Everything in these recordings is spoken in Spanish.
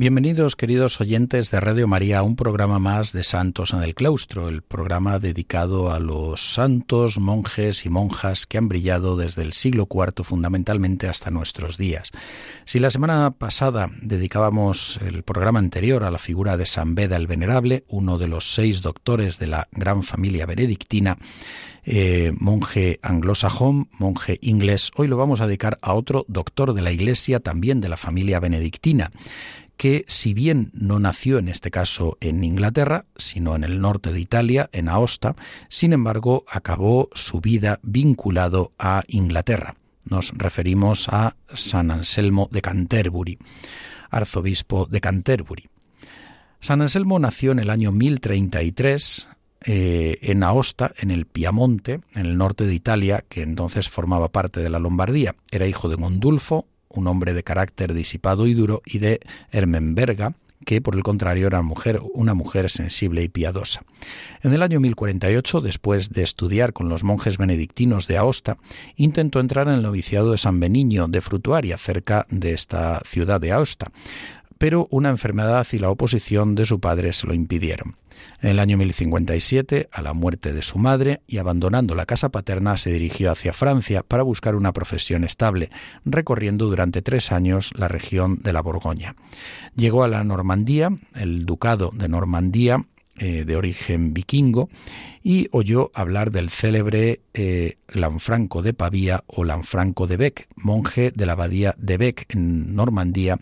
Bienvenidos queridos oyentes de Radio María a un programa más de Santos en el Claustro, el programa dedicado a los santos, monjes y monjas que han brillado desde el siglo IV fundamentalmente hasta nuestros días. Si la semana pasada dedicábamos el programa anterior a la figura de San Beda el Venerable, uno de los seis doctores de la gran familia benedictina, eh, monje anglosajón, monje inglés. Hoy lo vamos a dedicar a otro doctor de la Iglesia, también de la familia benedictina, que si bien no nació en este caso en Inglaterra, sino en el norte de Italia, en Aosta, sin embargo acabó su vida vinculado a Inglaterra. Nos referimos a San Anselmo de Canterbury, arzobispo de Canterbury. San Anselmo nació en el año 1033 eh, en Aosta, en el Piamonte, en el norte de Italia, que entonces formaba parte de la Lombardía. Era hijo de Gondulfo, un hombre de carácter disipado y duro, y de Ermenberga, que por el contrario era mujer, una mujer sensible y piadosa. En el año 1048, después de estudiar con los monjes benedictinos de Aosta, intentó entrar en el noviciado de San Beniño de Frutuaria, cerca de esta ciudad de Aosta, pero una enfermedad y la oposición de su padre se lo impidieron. En el año 1057, a la muerte de su madre y abandonando la casa paterna, se dirigió hacia Francia para buscar una profesión estable, recorriendo durante tres años la región de la Borgoña. Llegó a la Normandía, el ducado de Normandía, eh, de origen vikingo, y oyó hablar del célebre eh, Lanfranco de Pavía o Lanfranco de Bec, monje de la abadía de Bec en Normandía,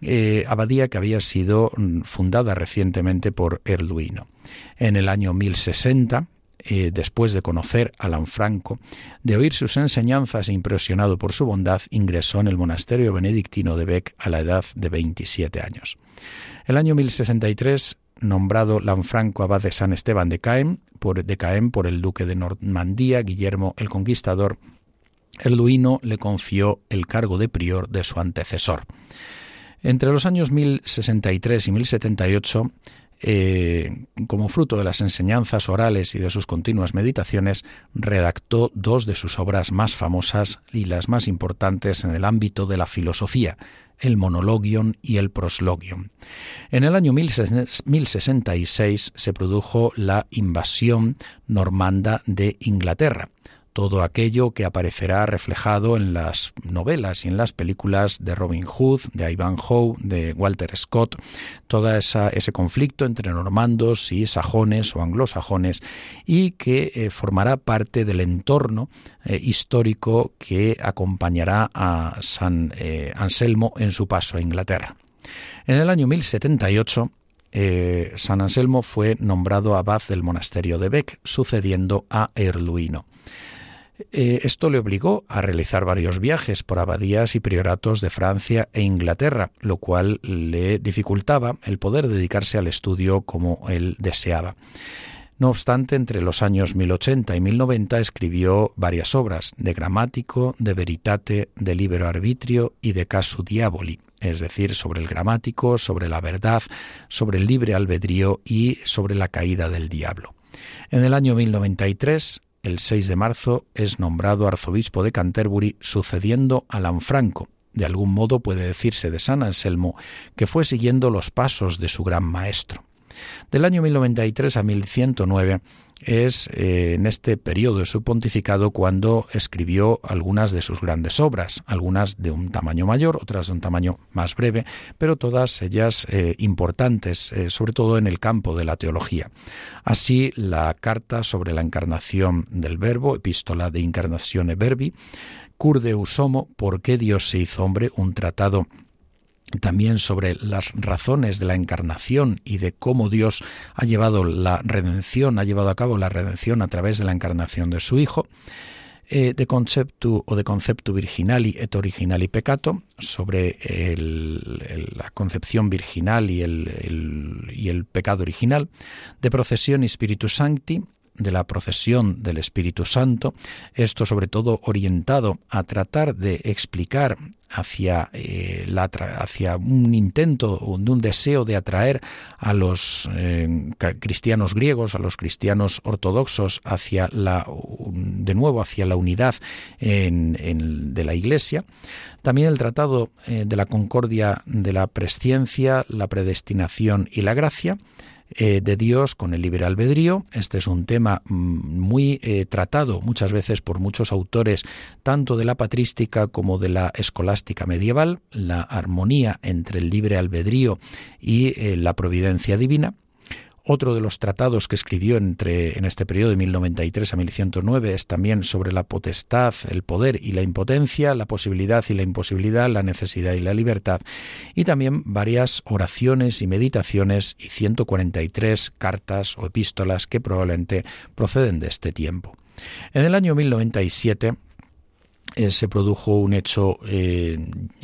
eh, abadía que había sido mm, fundada recientemente por Erduino. En el año 1060, después de conocer a Lanfranco, de oír sus enseñanzas e impresionado por su bondad, ingresó en el monasterio benedictino de Bec a la edad de 27 años. El año 1063 nombrado Lanfranco abad de San Esteban de Caen por, de Caen por el duque de Normandía, Guillermo el Conquistador, el Duino le confió el cargo de prior de su antecesor. Entre los años 1063 y 1078, eh, como fruto de las enseñanzas orales y de sus continuas meditaciones, redactó dos de sus obras más famosas y las más importantes en el ámbito de la filosofía, el Monologion y el Proslogion. En el año 1066 se produjo la invasión normanda de Inglaterra todo aquello que aparecerá reflejado en las novelas y en las películas de Robin Hood, de Ivanhoe, de Walter Scott, todo ese conflicto entre normandos y sajones o anglosajones y que eh, formará parte del entorno eh, histórico que acompañará a San eh, Anselmo en su paso a Inglaterra. En el año 1078 San Anselmo fue nombrado abad del monasterio de Bec, sucediendo a Erluino. Eh, esto le obligó a realizar varios viajes por abadías y prioratos de Francia e Inglaterra, lo cual le dificultaba el poder dedicarse al estudio como él deseaba. No obstante, entre los años 1080 y 1090 escribió varias obras de gramático, de veritate, de libero arbitrio y de casu diaboli, es decir, sobre el gramático, sobre la verdad, sobre el libre albedrío y sobre la caída del diablo. En el año 1093 el 6 de marzo es nombrado arzobispo de Canterbury sucediendo a Lanfranco. De algún modo puede decirse de San Anselmo que fue siguiendo los pasos de su gran maestro. Del año 1093 a 1109 es eh, en este periodo de su pontificado cuando escribió algunas de sus grandes obras, algunas de un tamaño mayor, otras de un tamaño más breve, pero todas ellas eh, importantes, eh, sobre todo en el campo de la teología. Así, la carta sobre la encarnación del Verbo, Epístola de Incarnazione Verbi, Cur de Usomo, ¿por qué Dios se hizo hombre? Un tratado también sobre las razones de la encarnación y de cómo Dios ha llevado la redención, ha llevado a cabo la redención a través de la encarnación de su Hijo, eh, de concepto o de concepto virginali et originali peccato, sobre la concepción virginal y el, y el pecado original, de procesión y Spiritus Sancti, de la procesión del Espíritu Santo, esto sobre todo orientado a tratar de explicar hacia, eh, la, hacia un intento, un, un deseo de atraer a los eh, cristianos griegos, a los cristianos ortodoxos, hacia la, de nuevo hacia la unidad de la Iglesia. También el Tratado eh, de la Concordia de la Presciencia, la Predestinación y la Gracia, eh, de Dios con el libre albedrío. Este es un tema mm, muy eh, tratado muchas veces por muchos autores, tanto de la patrística como de la escolástica medieval, la armonía entre el libre albedrío y eh, la providencia divina. Otro de los tratados que escribió entre, en este periodo de 1093 a 1109 es también sobre la potestad, el poder y la impotencia, la posibilidad y la imposibilidad, la necesidad y la libertad, y también varias oraciones y meditaciones y 143 cartas o epístolas que probablemente proceden de este tiempo. En el año 1097 eh, se produjo un hecho eh,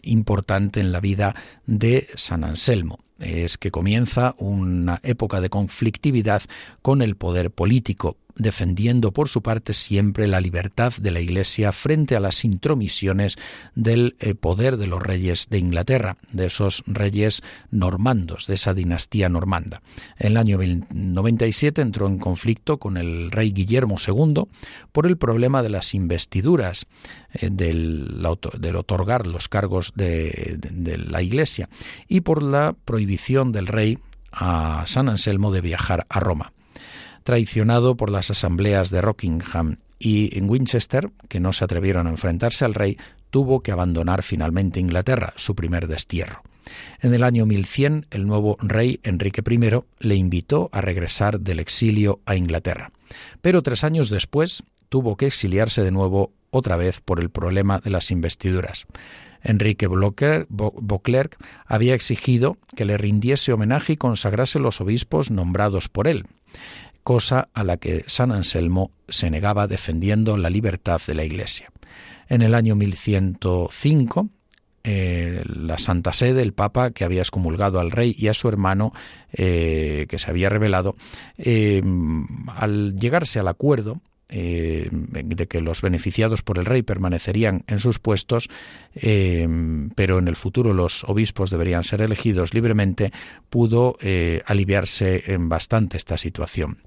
importante en la vida de San Anselmo es que comienza una época de conflictividad con el poder político, defendiendo por su parte siempre la libertad de la Iglesia frente a las intromisiones del eh, poder de los reyes de Inglaterra, de esos reyes normandos, de esa dinastía normanda. En el año 97 entró en conflicto con el rey Guillermo II por el problema de las investiduras, eh, del, otorgar los cargos de la Iglesia y por la prohibición del rey a San Anselmo de viajar a Roma traicionado por las asambleas de Rockingham y en Winchester, que no se atrevieron a enfrentarse al rey, tuvo que abandonar finalmente Inglaterra, su primer destierro. En el año 1100, el nuevo rey Enrique I le invitó a regresar del exilio a Inglaterra. Pero tres años después tuvo que exiliarse de nuevo otra vez por el problema de las investiduras. Enrique Beauclerc había exigido que le rindiese homenaje y consagrase los obispos nombrados por él cosa a la que San Anselmo se negaba defendiendo la libertad de la Iglesia. En el año 1105, eh, la Santa Sede, el Papa, que había excomulgado al rey y a su hermano, eh, que se había revelado, eh, al llegarse al acuerdo, eh, de que los beneficiados por el rey permanecerían en sus puestos, eh, pero en el futuro los obispos deberían ser elegidos libremente, pudo eh, aliviarse en bastante esta situación.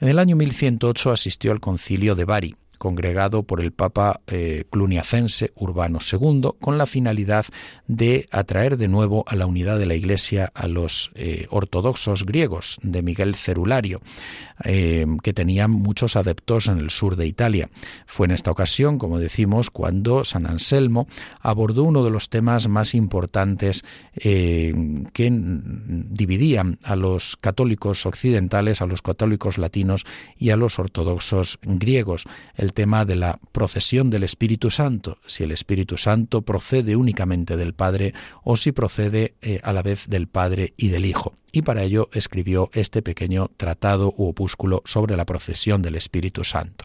En el año 1108 asistió al concilio de Bari, congregado por el Papa eh, cluniacense Urbano II, con la finalidad de atraer de nuevo a la unidad de la Iglesia a los eh, ortodoxos griegos de Miguel Cerulario, eh, que tenían muchos adeptos en el sur de Italia. Fue en esta ocasión, como decimos, cuando San Anselmo abordó uno de los temas más importantes que dividían a los católicos occidentales, a los católicos latinos y a los ortodoxos griegos, tema de la procesión del Espíritu Santo, si el Espíritu Santo procede únicamente del Padre o si procede eh, a la vez del Padre y del Hijo. Y para ello escribió este pequeño tratado u opúsculo sobre la procesión del Espíritu Santo.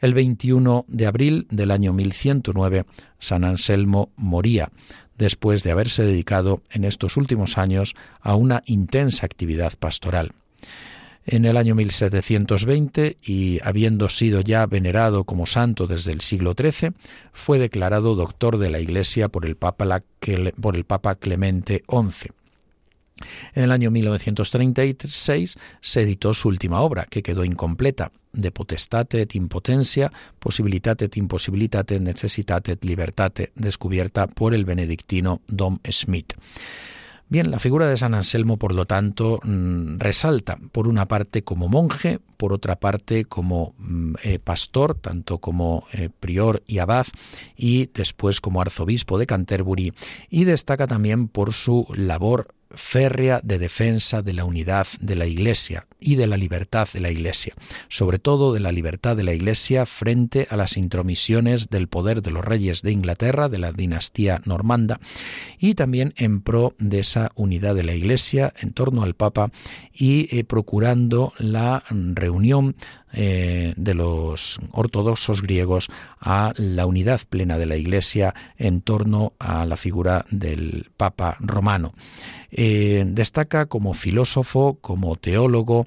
El 21 de abril del año 1109, San Anselmo moría, después de haberse dedicado en estos últimos años a una intensa actividad pastoral. En el año 1720, y habiendo sido ya venerado como santo desde el siglo XIII, fue declarado doctor de la Iglesia por el Papa, Clemente XI. En el año 1936 se editó su última obra, que quedó incompleta, De potestate et impotencia, possibilitate et impossibilitate, necessitate et libertate, descubierta por el benedictino Dom Schmidt. Bien, la figura de San Anselmo, por lo tanto, mm, resalta, por una parte, como monje, por otra parte, como mm, eh, pastor, tanto como eh, prior y abad, y después como arzobispo de Canterbury, y destaca también por su labor férrea de defensa de la unidad de la Iglesia y de la libertad de la Iglesia, sobre todo de la libertad de la Iglesia frente a las intromisiones del poder de los reyes de Inglaterra, de la dinastía normanda, y también en pro de esa unidad de la Iglesia en torno al Papa y eh, procurando la reunión eh, de los ortodoxos griegos a la unidad plena de la Iglesia en torno a la figura del Papa romano. Eh, destaca como filósofo, como teólogo,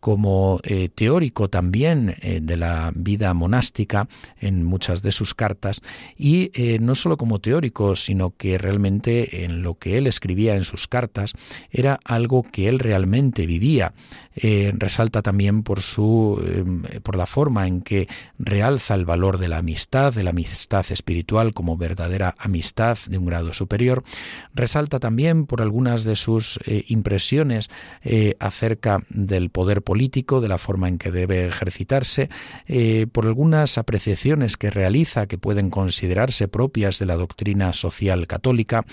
como eh, teórico también eh, de la vida monástica en muchas de sus cartas y eh, no solo como teórico, sino que realmente en lo que él escribía en sus cartas era algo que él realmente vivía. resalta también por su por la forma en que realza el valor de la amistad, de la amistad espiritual como verdadera amistad de un grado superior. Resalta también por algunas de sus impresiones acerca del poder político, de la forma en que debe ejercitarse, eh, por algunas apreciaciones que realiza que pueden considerarse propias de la doctrina social católica,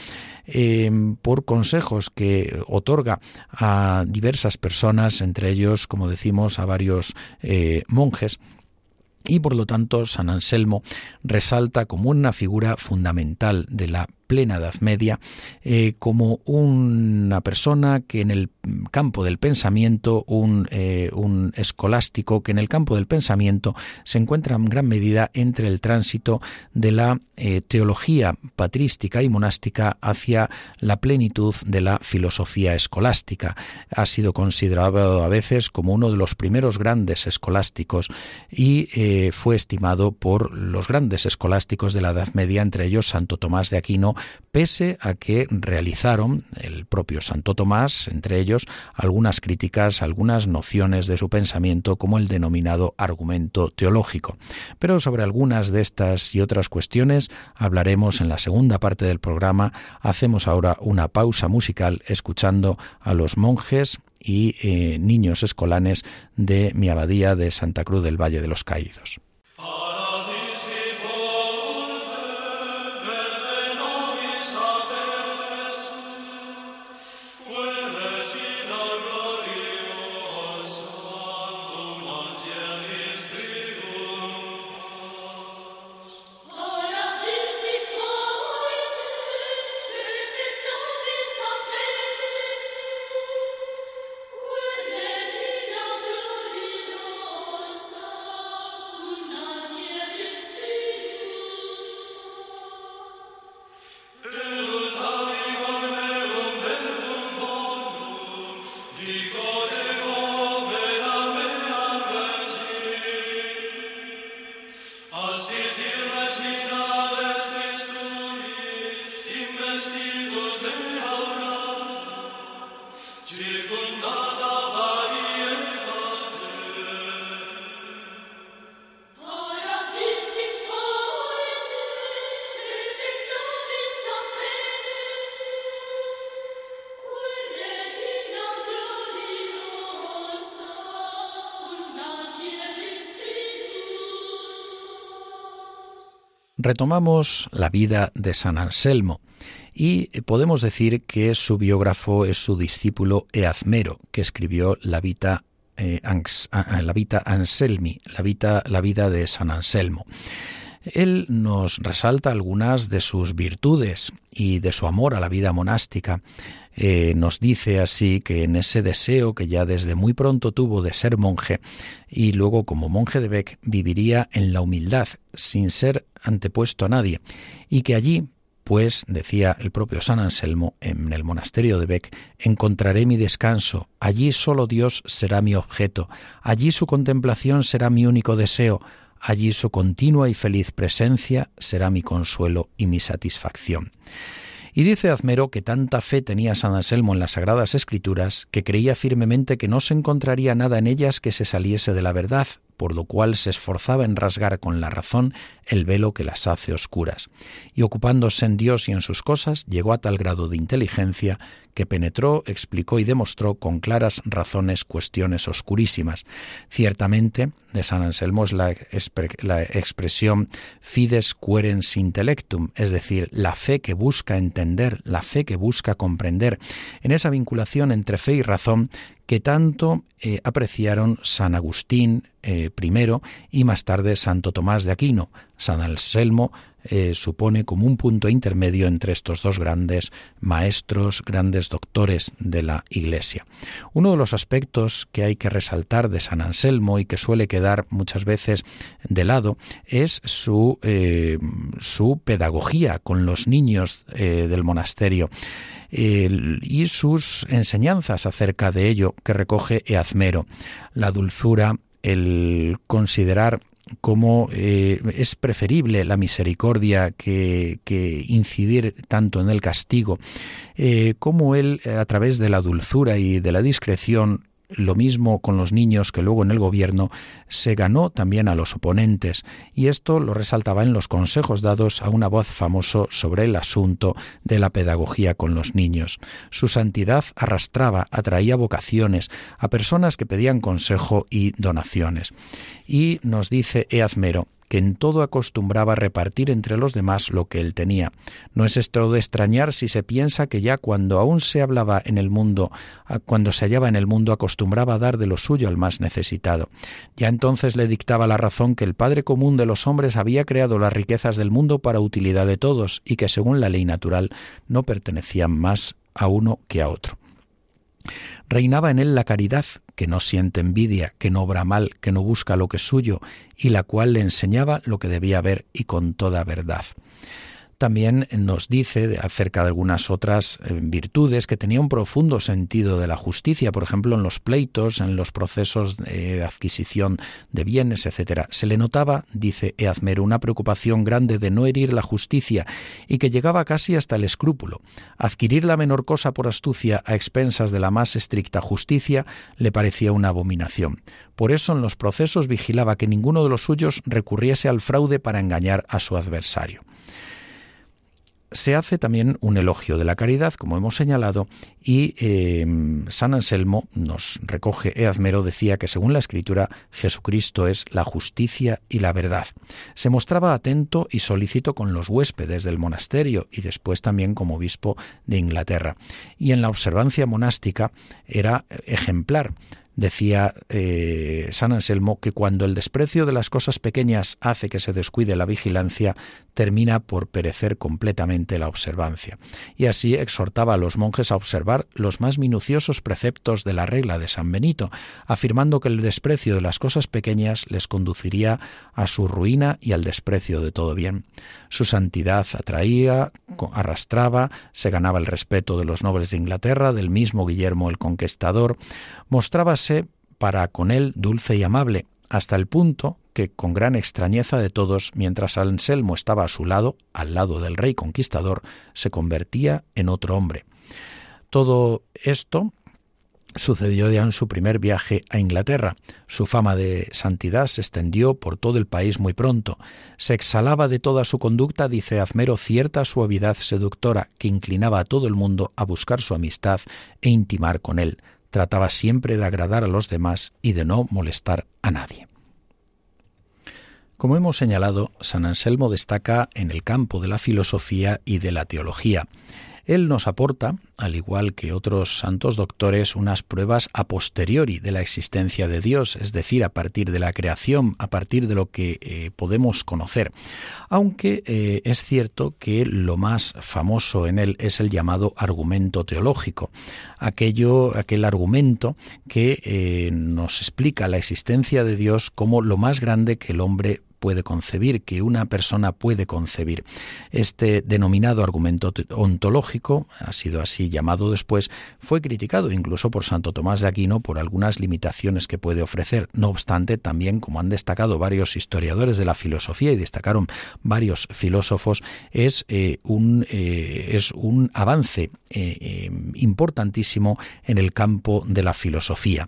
eh, por consejos que otorga a diversas personas, entre ellos, como decimos, a varios eh, monjes, y por lo tanto San Anselmo resalta como una figura fundamental de la plena Edad Media, eh, como una persona que en el campo del pensamiento, un, eh, un, escolástico que en el campo del pensamiento se encuentra en gran medida entre el tránsito de la eh, teología patrística y monástica hacia la plenitud de la filosofía escolástica. Ha sido considerado a veces como uno de los primeros grandes escolásticos y fue estimado por los grandes escolásticos de la Edad Media, entre ellos Santo Tomás de Aquino, pese a que realizaron el propio Santo Tomás, entre ellos, algunas críticas, algunas nociones de su pensamiento como el denominado argumento teológico. Pero sobre algunas de estas y otras cuestiones hablaremos en la segunda parte del programa. Hacemos ahora una pausa musical escuchando a los monjes y eh, niños escolanes de mi abadía de Santa Cruz del Valle de los Caídos. Retomamos la vida de San Anselmo y podemos decir que su biógrafo es su discípulo Eazmero, que escribió la Vita, eh, la Vita Anselmi, la, la vida de San Anselmo. Él nos resalta algunas de sus virtudes y de su amor a la vida monástica. Eh, nos dice así que en ese deseo que ya desde muy pronto tuvo de ser monje y luego como monje de Beck viviría en la humildad sin ser antepuesto a nadie y que allí pues, decía el propio San Anselmo en el monasterio de Beck, encontraré mi descanso, allí solo Dios será mi objeto, allí su contemplación será mi único deseo, allí su continua y feliz presencia será mi consuelo y mi satisfacción. Y dice Azmero que tanta fe tenía San Anselmo en las Sagradas Escrituras que creía firmemente que no se encontraría nada en ellas que se saliese de la verdad, por lo cual se esforzaba en rasgar con la razón el velo que las hace oscuras. Y ocupándose en Dios y en sus cosas, llegó a tal grado de inteligencia que penetró, explicó y demostró con claras razones cuestiones oscurísimas. Ciertamente, de San Anselmo es la, expresión fides querens intellectum, es decir, la fe que busca entender, la fe que busca comprender. En esa vinculación entre fe y razón que tanto eh, apreciaron San Agustín eh, primero y más tarde Santo Tomás de Aquino. San Anselmo eh, supone como un punto intermedio entre estos dos grandes maestros, grandes doctores de la Iglesia. Uno de los aspectos que hay que resaltar de San Anselmo y que suele quedar muchas veces de lado es su, eh, su pedagogía con los niños eh, del monasterio y sus enseñanzas acerca de ello que recoge Eazmero, la dulzura, el considerar cómo eh, es preferible la misericordia que, incidir tanto en el castigo, eh, cómo él, a través de la dulzura y de la discreción, lo mismo con los niños que luego en el gobierno se ganó también a los oponentes y esto lo resaltaba en los consejos dados a una voz famoso sobre el asunto de la pedagogía con los niños. Su santidad arrastraba, atraía vocaciones a personas que pedían consejo y donaciones. Y nos dice Eazmero, que en todo acostumbraba repartir entre los demás lo que él tenía. No es esto de extrañar si se piensa que ya cuando aún se hablaba en el mundo, cuando se hallaba en el mundo, acostumbraba a dar de lo suyo al más necesitado. Ya entonces le dictaba la razón que el Padre común de los hombres había creado las riquezas del mundo para utilidad de todos y que según la ley natural no pertenecían más a uno que a otro. Reinaba en él la caridad, que no siente envidia, que no obra mal, que no busca lo que es suyo, y la cual le enseñaba lo que debía ver y con toda verdad también nos dice acerca de algunas otras eh, virtudes que tenía un profundo sentido de la justicia, por ejemplo, en los pleitos, en los procesos de adquisición de bienes, etcétera. Se le notaba, dice Eazmer, una preocupación grande de no herir la justicia y que llegaba casi hasta el escrúpulo. Adquirir la menor cosa por astucia a expensas de la más estricta justicia le parecía una abominación. Por eso en los procesos vigilaba que ninguno de los suyos recurriese al fraude para engañar a su adversario se hace también un elogio de la caridad, como hemos señalado, y em, San Anselmo nos recoge, Eazmero decía que según la Escritura Jesucristo es la justicia y la verdad. Se mostraba atento y solícito con los huéspedes del monasterio y después también como obispo de Inglaterra. Y en la observancia monástica era ejemplar Decía eh, San Anselmo que cuando el desprecio de las cosas pequeñas hace que se descuide la vigilancia, termina por perecer completamente la observancia. Y así exhortaba a los monjes a observar los más minuciosos preceptos de la regla de San Benito, afirmando que el desprecio de las cosas pequeñas les conduciría a su ruina y al desprecio de todo bien. Su santidad atraía, arrastraba, se ganaba el respeto de los nobles de Inglaterra, del mismo Guillermo el Conquistador, mostrábase para con él dulce y amable, hasta el punto que, con gran extrañeza de todos, mientras Anselmo estaba a su lado, al lado del rey conquistador, se convertía en otro hombre. Todo esto sucedió ya en su primer viaje a Inglaterra. Su fama de santidad se extendió por todo el país muy pronto. Se exhalaba de toda su conducta, dice Azmero, cierta suavidad seductora que inclinaba a todo el mundo a buscar su amistad e intimar con él trataba siempre de agradar a los demás y de no molestar a nadie. Como hemos señalado, San Anselmo destaca en el campo de la filosofía y de la teología. Él nos aporta, al igual que otros santos doctores, unas pruebas a posteriori de la existencia de Dios, es decir, a partir de la creación, a partir de lo que eh, podemos conocer. Aunque eh, es cierto que lo más famoso en él es el llamado argumento teológico, aquello, aquel argumento que eh, nos explica la existencia de Dios como lo más grande que el hombre puede concebir, que una persona puede concebir. Este denominado argumento ontológico, ha sido así llamado después, fue criticado incluso por Santo Tomás de Aquino por algunas limitaciones que puede ofrecer. No obstante, también, como han destacado varios historiadores de la filosofía y destacaron varios filósofos, es, eh, un, eh, es un avance eh, importantísimo en el campo de la filosofía.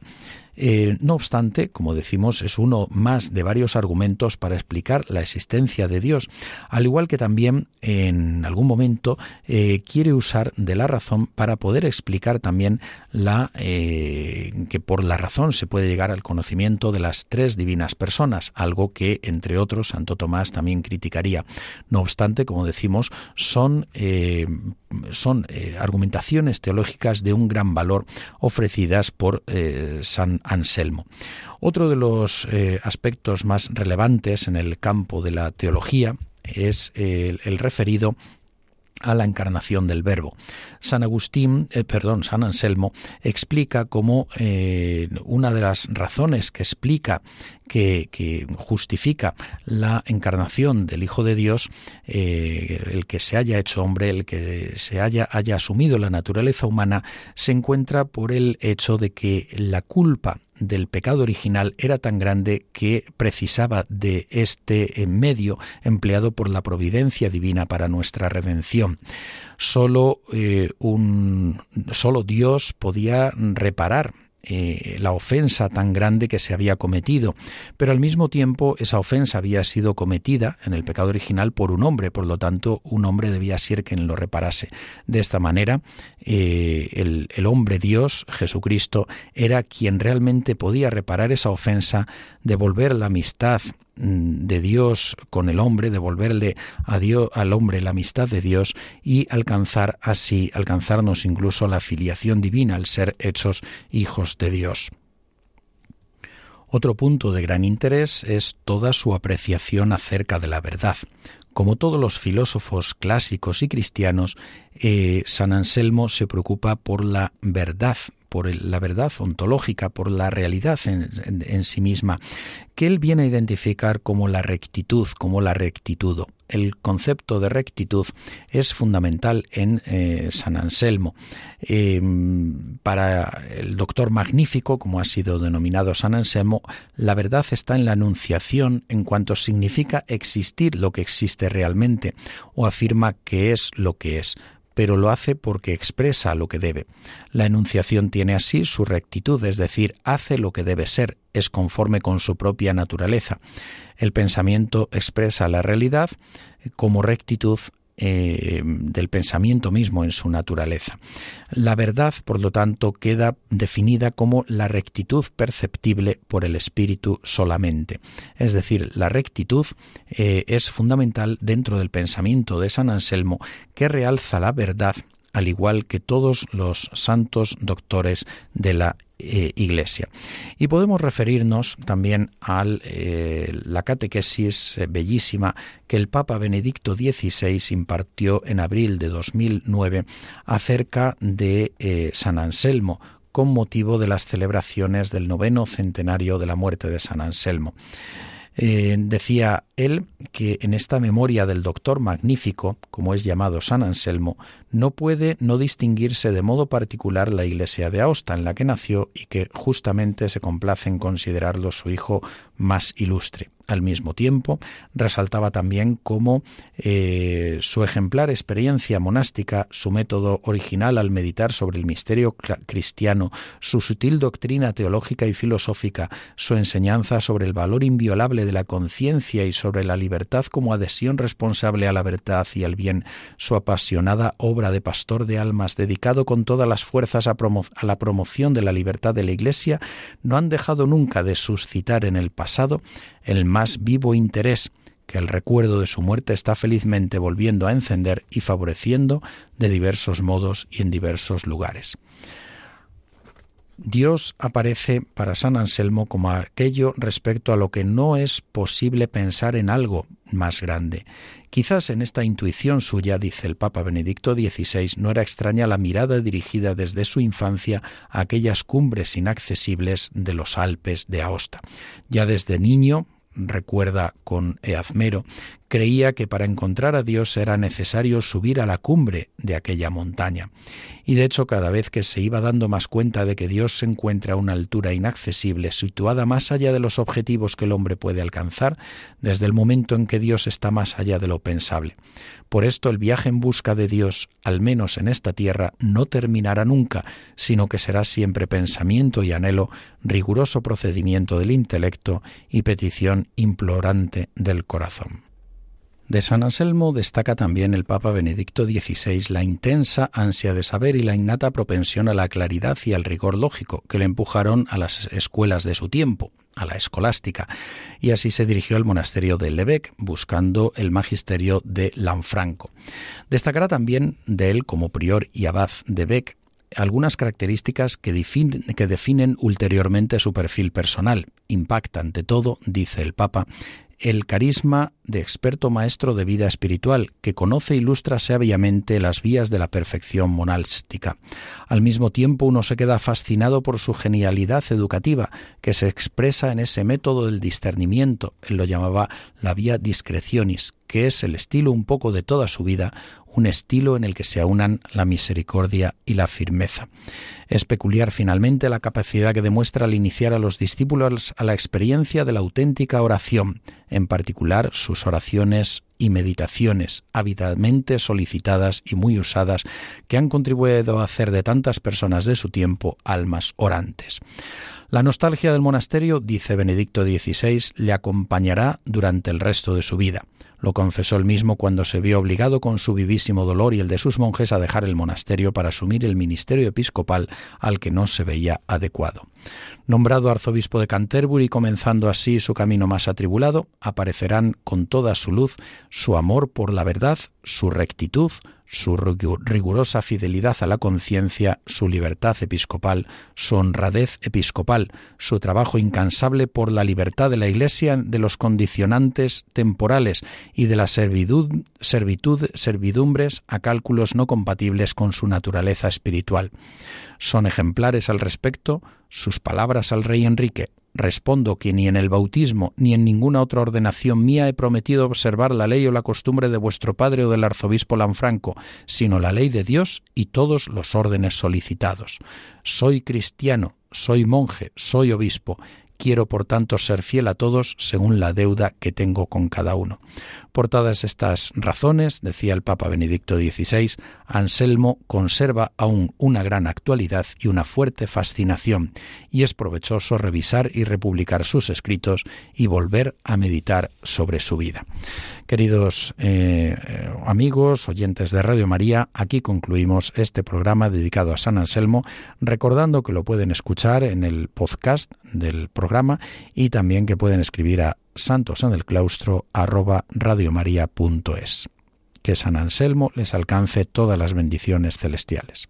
Eh, no obstante, como decimos, es uno más de varios argumentos para explicar la existencia de Dios, al igual que también en algún momento eh, quiere usar de la razón para poder explicar también la eh, que por la razón se puede llegar al conocimiento de las tres divinas personas, algo que entre otros Santo Tomás también criticaría. No obstante, como decimos, son son argumentaciones teológicas de un gran valor ofrecidas por San Anselmo. Otro de los eh, aspectos más relevantes en el campo de la teología es el, el referido a la encarnación del Verbo. San Agustín, eh, perdón, San Anselmo explica cómo eh, una de las razones que explica que, justifica la encarnación del Hijo de Dios, eh, el que se haya hecho hombre, el que se haya, haya asumido la naturaleza humana, se encuentra por el hecho de que la culpa del pecado original era tan grande que precisaba de este medio empleado por la providencia divina para nuestra redención. Solo, eh, un, solo Dios podía reparar eh, la ofensa tan grande que se había cometido, pero al mismo tiempo esa ofensa había sido cometida en el pecado original por un hombre, por lo tanto un hombre debía ser quien lo reparase. De esta manera, eh, el, el hombre Dios, Jesucristo, era quien realmente podía reparar esa ofensa, devolver la amistad de Dios con el hombre, devolverle a Dios, al hombre la amistad de Dios y alcanzar así, alcanzarnos incluso la filiación divina al ser hechos hijos de Dios. Otro punto de gran interés es toda su apreciación acerca de la verdad. Como todos los filósofos clásicos y cristianos, eh, San Anselmo se preocupa por la verdad, por la verdad ontológica, por la realidad en, sí misma, que él viene a identificar como la rectitud, como la rectitud. El concepto de rectitud es fundamental en eh, San Anselmo. Em, para el doctor magnífico, como ha sido denominado San Anselmo, la verdad está en la anunciación en cuanto significa existir lo que existe realmente o afirma que es lo que es pero lo hace porque expresa lo que debe. La enunciación tiene así su rectitud, es decir, hace lo que debe ser, es conforme con su propia naturaleza. El pensamiento expresa la realidad como rectitud eh, del pensamiento mismo en su naturaleza. La verdad, por lo tanto, queda definida como la rectitud perceptible por el espíritu solamente. Es decir, la rectitud eh, es fundamental dentro del pensamiento de San Anselmo que realza la verdad al igual que todos los santos doctores de la eh, Iglesia. Y podemos referirnos también a eh, la catequesis eh, bellísima que el Papa Benedicto XVI impartió en abril de 2009 acerca de San Anselmo con motivo de las celebraciones del noveno centenario de la muerte de San Anselmo. Eh, decía él que en esta memoria del doctor magnífico, como es llamado San Anselmo, no puede no distinguirse de modo particular la iglesia de Aosta en la que nació y que justamente se complace en considerarlo su hijo más ilustre. Al mismo tiempo, resaltaba también cómo eh, su ejemplar experiencia monástica, su método original al meditar sobre el misterio cristiano, su sutil doctrina teológica y filosófica, su enseñanza sobre el valor inviolable de la conciencia y sobre la libertad como adhesión responsable a la verdad y al bien, su apasionada obra de pastor de almas dedicado con todas las fuerzas a, a la promoción de la libertad de la Iglesia, no han dejado nunca de suscitar en el pasado el más vivo interés que el recuerdo de su muerte está felizmente volviendo a encender y favoreciendo de diversos modos y en diversos lugares. Dios aparece para San Anselmo como aquello respecto a lo que no es posible pensar en algo más grande. Quizás en esta intuición suya, dice el Papa Benedicto XVI, no era extraña la mirada dirigida desde su infancia a aquellas cumbres inaccesibles de los Alpes de Aosta. Ya desde niño, recuerda con Eazmero, creía que para encontrar a Dios era necesario subir a la cumbre de aquella montaña. Y de hecho cada vez que se iba dando más cuenta de que Dios se encuentra a una altura inaccesible, situada más allá de los objetivos que el hombre puede alcanzar, desde el momento en que Dios está más allá de lo pensable. Por esto el viaje en busca de Dios, al menos en esta tierra, no terminará nunca, sino que será siempre pensamiento y anhelo, riguroso procedimiento del intelecto y petición implorante del corazón. De San Anselmo destaca también el Papa Benedicto XVI la intensa ansia de saber y la innata propensión a la claridad y al rigor lógico que le empujaron a las escuelas de su tiempo, a la escolástica, y así se dirigió al monasterio de Lebec buscando el magisterio de Lanfranco. Destacará también de él como prior y abad de Bec algunas características que que definen ulteriormente su perfil personal. Impacta ante todo, dice el Papa, el carisma de experto maestro de vida espiritual, que conoce e ilustra sabiamente las vías de la perfección monástica. Al mismo tiempo uno se queda fascinado por su genialidad educativa, que se expresa en ese método del discernimiento, él lo llamaba la vía discrecionis, que es el estilo un poco de toda su vida, un estilo en el que se aunan la misericordia y la firmeza. Es peculiar finalmente la capacidad que demuestra al iniciar a los discípulos a la experiencia de la auténtica oración, en particular sus oraciones y meditaciones ávidamente solicitadas y muy usadas que han contribuido a hacer de tantas personas de su tiempo almas orantes. La nostalgia del monasterio, dice Benedicto XVI, le acompañará durante el resto de su vida. Lo confesó él mismo cuando se vio obligado con su vivísimo dolor y el de sus monjes a dejar el monasterio para asumir el ministerio episcopal al que no se veía adecuado. Nombrado arzobispo de Canterbury, comenzando así su camino más atribulado, aparecerán con toda su luz su amor por la verdad, su rectitud, su rigurosa fidelidad a la conciencia, su libertad episcopal, su honradez episcopal, su trabajo incansable por la libertad de la Iglesia de los condicionantes temporales y de la servitud, servitud, servidumbres a cálculos no compatibles con su naturaleza espiritual. Son ejemplares al respecto sus palabras al rey Enrique, Respondo que ni en el bautismo ni en ninguna otra ordenación mía he prometido observar la ley o la costumbre de vuestro padre o del arzobispo Lanfranco, sino la ley de Dios y todos los órdenes solicitados. Soy cristiano, soy monje, soy obispo, Quiero, por tanto, ser fiel a todos según la deuda que tengo con cada uno. Por todas estas razones, decía el Papa Benedicto XVI, Anselmo conserva aún una gran actualidad y una fuerte fascinación, y es provechoso revisar y republicar sus escritos y volver a meditar sobre su vida. Queridos eh, amigos, oyentes de Radio María, aquí concluimos este programa dedicado a San Anselmo, recordando que lo pueden escuchar en el podcast del programa y también que pueden escribir a santosenelclaustro@radiomaria.es. Que San Anselmo les alcance todas las bendiciones celestiales.